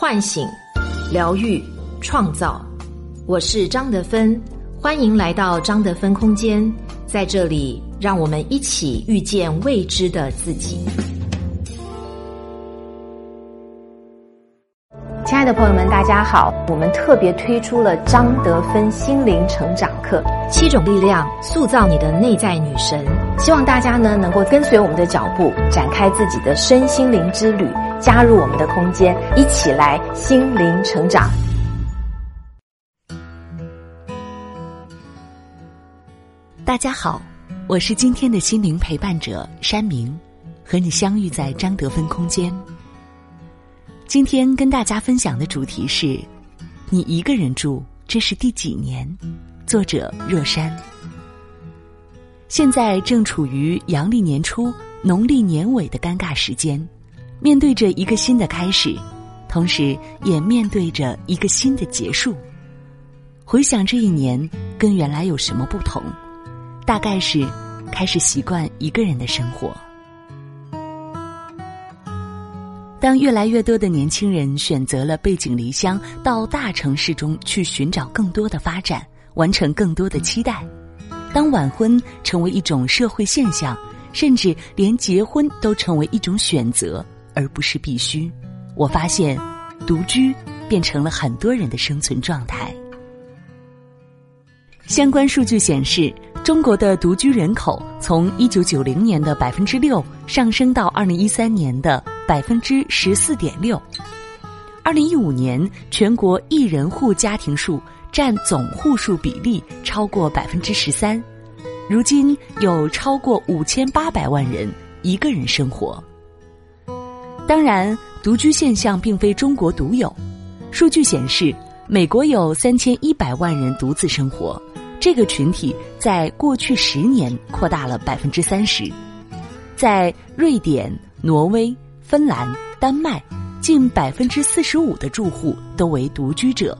唤醒、疗愈、创造。我是张德芬，欢迎来到张德芬空间，在这里，让我们一起遇见未知的自己。亲爱的朋友们，大家好！我们特别推出了张德芬心灵成长课，七种力量塑造你的内在女神。希望大家呢能够跟随我们的脚步，展开自己的身心灵之旅，加入我们的空间，一起来心灵成长。大家好，我是今天的心灵陪伴者山明，和你相遇在张德芬空间。今天跟大家分享的主题是：你一个人住，这是第几年？作者若山。现在正处于阳历年初、农历年尾的尴尬时间，面对着一个新的开始，同时也面对着一个新的结束。回想这一年，跟原来有什么不同？大概是开始习惯一个人的生活。当越来越多的年轻人选择了背井离乡到大城市中去寻找更多的发展，完成更多的期待；当晚婚成为一种社会现象，甚至连结婚都成为一种选择而不是必须，我发现，独居变成了很多人的生存状态。相关数据显示，中国的独居人口从一九九零年的百分之六上升到二零一三年的。百分之十四点六，二零一五年全国一人户家庭数占总户数比例超过百分之十三，如今有超过五千八百万人一个人生活。当然，独居现象并非中国独有，数据显示，美国有三千一百万人独自生活，这个群体在过去十年扩大了百分之三十，在瑞典、挪威。芬兰、丹麦，近百分之四十五的住户都为独居者；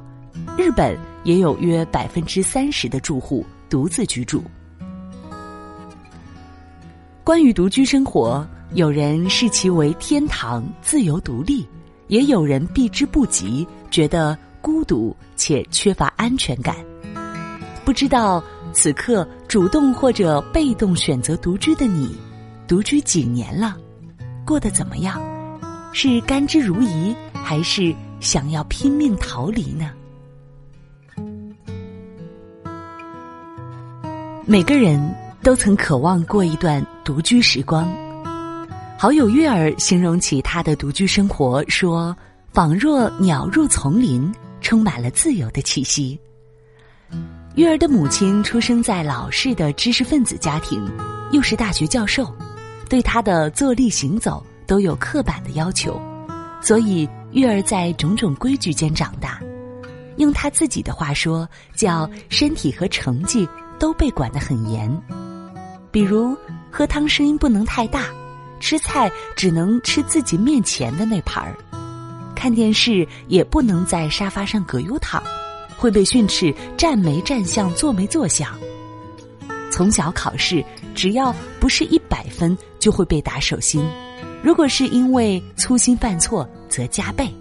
日本也有约百分之三十的住户独自居住。关于独居生活，有人视其为天堂、自由独立，也有人避之不及，觉得孤独且缺乏安全感。不知道此刻主动或者被动选择独居的你，独居几年了？过得怎么样？是甘之如饴，还是想要拼命逃离呢？每个人都曾渴望过一段独居时光。好友月儿形容起他的独居生活，说：“仿若鸟入丛林，充满了自由的气息。”月儿的母亲出生在老式的知识分子家庭，又是大学教授。对他的坐立行走都有刻板的要求，所以月儿在种种规矩间长大。用他自己的话说，叫身体和成绩都被管得很严。比如喝汤声音不能太大，吃菜只能吃自己面前的那盘儿，看电视也不能在沙发上葛优躺，会被训斥站没站相，坐没坐相。从小考试，只要不是一百分，就会被打手心；如果是因为粗心犯错，则加倍。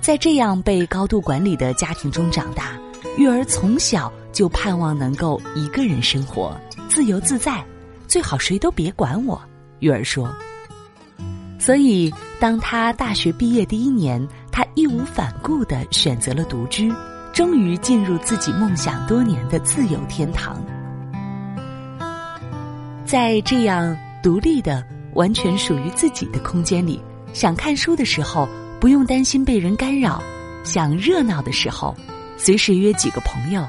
在这样被高度管理的家庭中长大，育儿从小就盼望能够一个人生活，自由自在，最好谁都别管我。玉儿说。所以，当他大学毕业第一年，他义无反顾的选择了独居。终于进入自己梦想多年的自由天堂，在这样独立的、完全属于自己的空间里，想看书的时候不用担心被人干扰，想热闹的时候，随时约几个朋友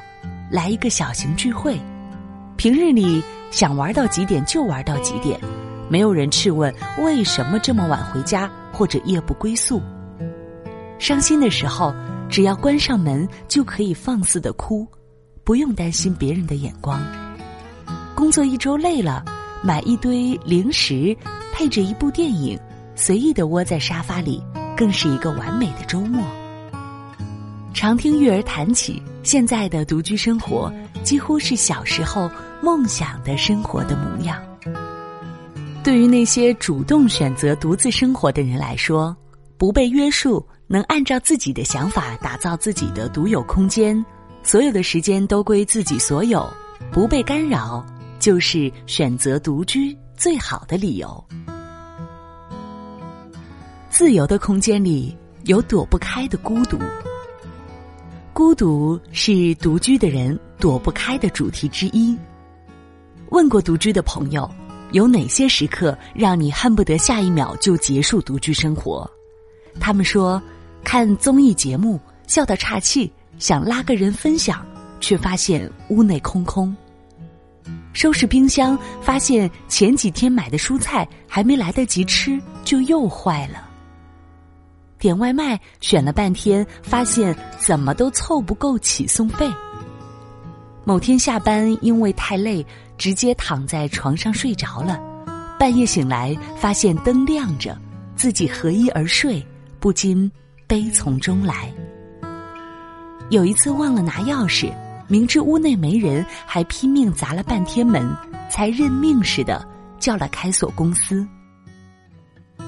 来一个小型聚会。平日里想玩到几点就玩到几点，没有人质问为什么这么晚回家或者夜不归宿。伤心的时候。只要关上门，就可以放肆的哭，不用担心别人的眼光。工作一周累了，买一堆零食，配着一部电影，随意的窝在沙发里，更是一个完美的周末。常听育儿谈起现在的独居生活，几乎是小时候梦想的生活的模样。对于那些主动选择独自生活的人来说，不被约束，能按照自己的想法打造自己的独有空间，所有的时间都归自己所有，不被干扰，就是选择独居最好的理由。自由的空间里有躲不开的孤独，孤独是独居的人躲不开的主题之一。问过独居的朋友，有哪些时刻让你恨不得下一秒就结束独居生活？他们说，看综艺节目笑得岔气，想拉个人分享，却发现屋内空空；收拾冰箱，发现前几天买的蔬菜还没来得及吃，就又坏了；点外卖选了半天，发现怎么都凑不够起送费；某天下班因为太累，直接躺在床上睡着了，半夜醒来发现灯亮着，自己合衣而睡。不禁悲从中来。有一次忘了拿钥匙，明知屋内没人，还拼命砸了半天门，才认命似的叫了开锁公司。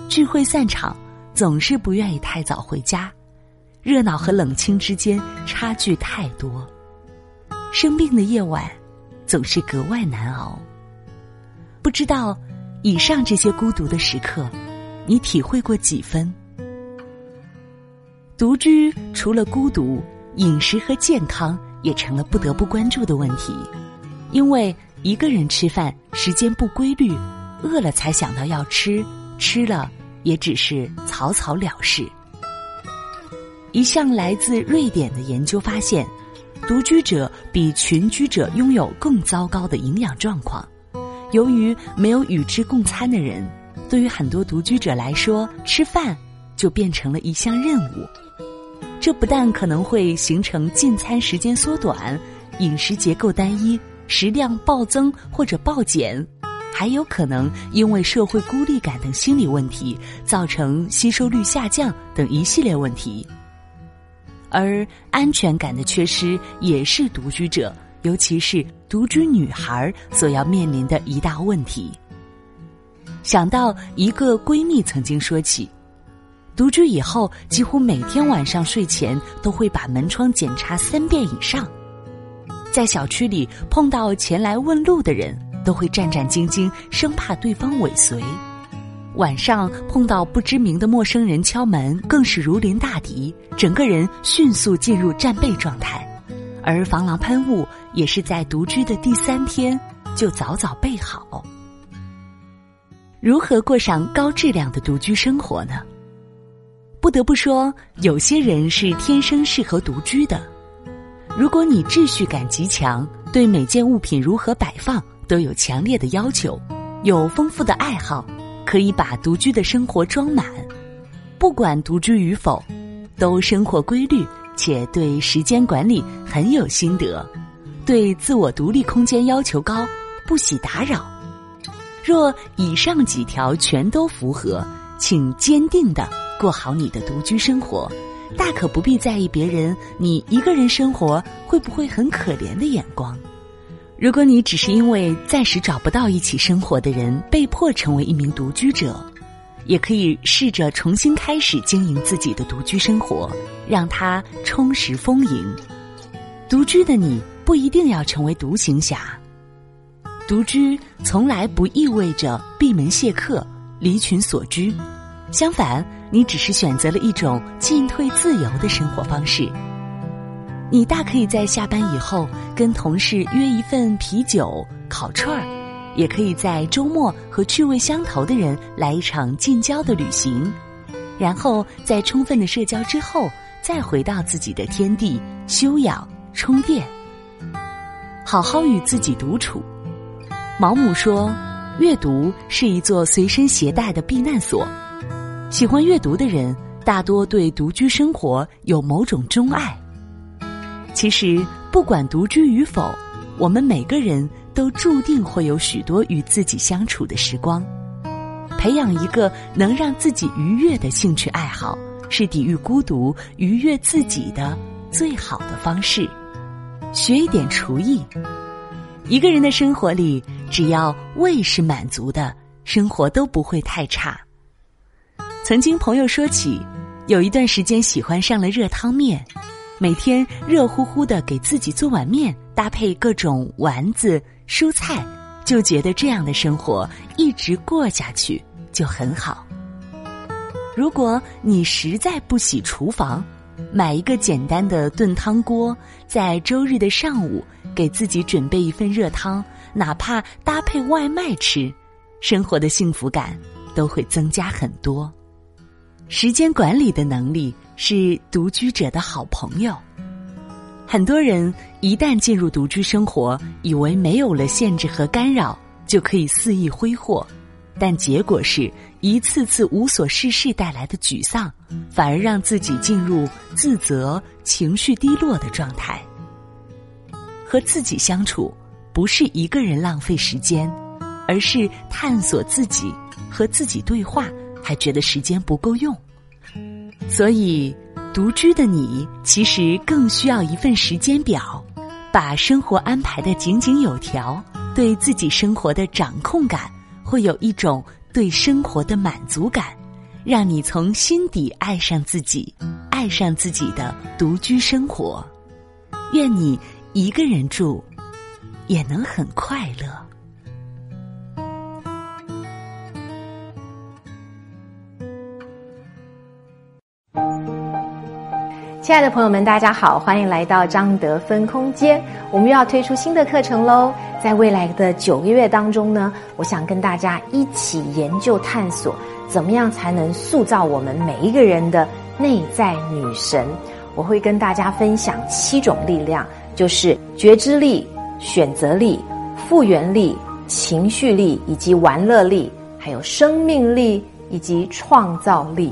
聚会散场，总是不愿意太早回家，热闹和冷清之间差距太多。生病的夜晚，总是格外难熬。不知道以上这些孤独的时刻，你体会过几分？独居除了孤独，饮食和健康也成了不得不关注的问题。因为一个人吃饭时间不规律，饿了才想到要吃，吃了也只是草草了事。一项来自瑞典的研究发现，独居者比群居者拥有更糟糕的营养状况。由于没有与之共餐的人，对于很多独居者来说，吃饭就变成了一项任务。这不但可能会形成进餐时间缩短、饮食结构单一、食量暴增或者暴减，还有可能因为社会孤立感等心理问题，造成吸收率下降等一系列问题。而安全感的缺失也是独居者，尤其是独居女孩所要面临的一大问题。想到一个闺蜜曾经说起。独居以后，几乎每天晚上睡前都会把门窗检查三遍以上。在小区里碰到前来问路的人，都会战战兢兢，生怕对方尾随。晚上碰到不知名的陌生人敲门，更是如临大敌，整个人迅速进入战备状态。而防狼喷雾也是在独居的第三天就早早备好。如何过上高质量的独居生活呢？不得不说，有些人是天生适合独居的。如果你秩序感极强，对每件物品如何摆放都有强烈的要求，有丰富的爱好，可以把独居的生活装满。不管独居与否，都生活规律，且对时间管理很有心得，对自我独立空间要求高，不喜打扰。若以上几条全都符合，请坚定的。过好你的独居生活，大可不必在意别人你一个人生活会不会很可怜的眼光。如果你只是因为暂时找不到一起生活的人，被迫成为一名独居者，也可以试着重新开始经营自己的独居生活，让它充实丰盈。独居的你不一定要成为独行侠，独居从来不意味着闭门谢客、离群索居，相反。你只是选择了一种进退自由的生活方式。你大可以在下班以后跟同事约一份啤酒、烤串儿，也可以在周末和趣味相投的人来一场近郊的旅行，然后在充分的社交之后，再回到自己的天地休养充电，好好与自己独处。毛姆说：“阅读是一座随身携带的避难所。”喜欢阅读的人，大多对独居生活有某种钟爱。其实，不管独居与否，我们每个人都注定会有许多与自己相处的时光。培养一个能让自己愉悦的兴趣爱好，是抵御孤独、愉悦自己的最好的方式。学一点厨艺，一个人的生活里，只要胃是满足的，生活都不会太差。曾经朋友说起，有一段时间喜欢上了热汤面，每天热乎乎的给自己做碗面，搭配各种丸子、蔬菜，就觉得这样的生活一直过下去就很好。如果你实在不洗厨房，买一个简单的炖汤锅，在周日的上午给自己准备一份热汤，哪怕搭配外卖吃，生活的幸福感都会增加很多。时间管理的能力是独居者的好朋友。很多人一旦进入独居生活，以为没有了限制和干扰就可以肆意挥霍，但结果是一次次无所事事带来的沮丧，反而让自己进入自责、情绪低落的状态。和自己相处，不是一个人浪费时间，而是探索自己，和自己对话。还觉得时间不够用，所以独居的你其实更需要一份时间表，把生活安排的井井有条，对自己生活的掌控感，会有一种对生活的满足感，让你从心底爱上自己，爱上自己的独居生活。愿你一个人住，也能很快乐。亲爱的朋友们，大家好，欢迎来到张德芬空间。我们又要推出新的课程喽！在未来的九个月当中呢，我想跟大家一起研究探索，怎么样才能塑造我们每一个人的内在女神。我会跟大家分享七种力量，就是觉知力、选择力、复原力、情绪力以及玩乐力，还有生命力以及创造力。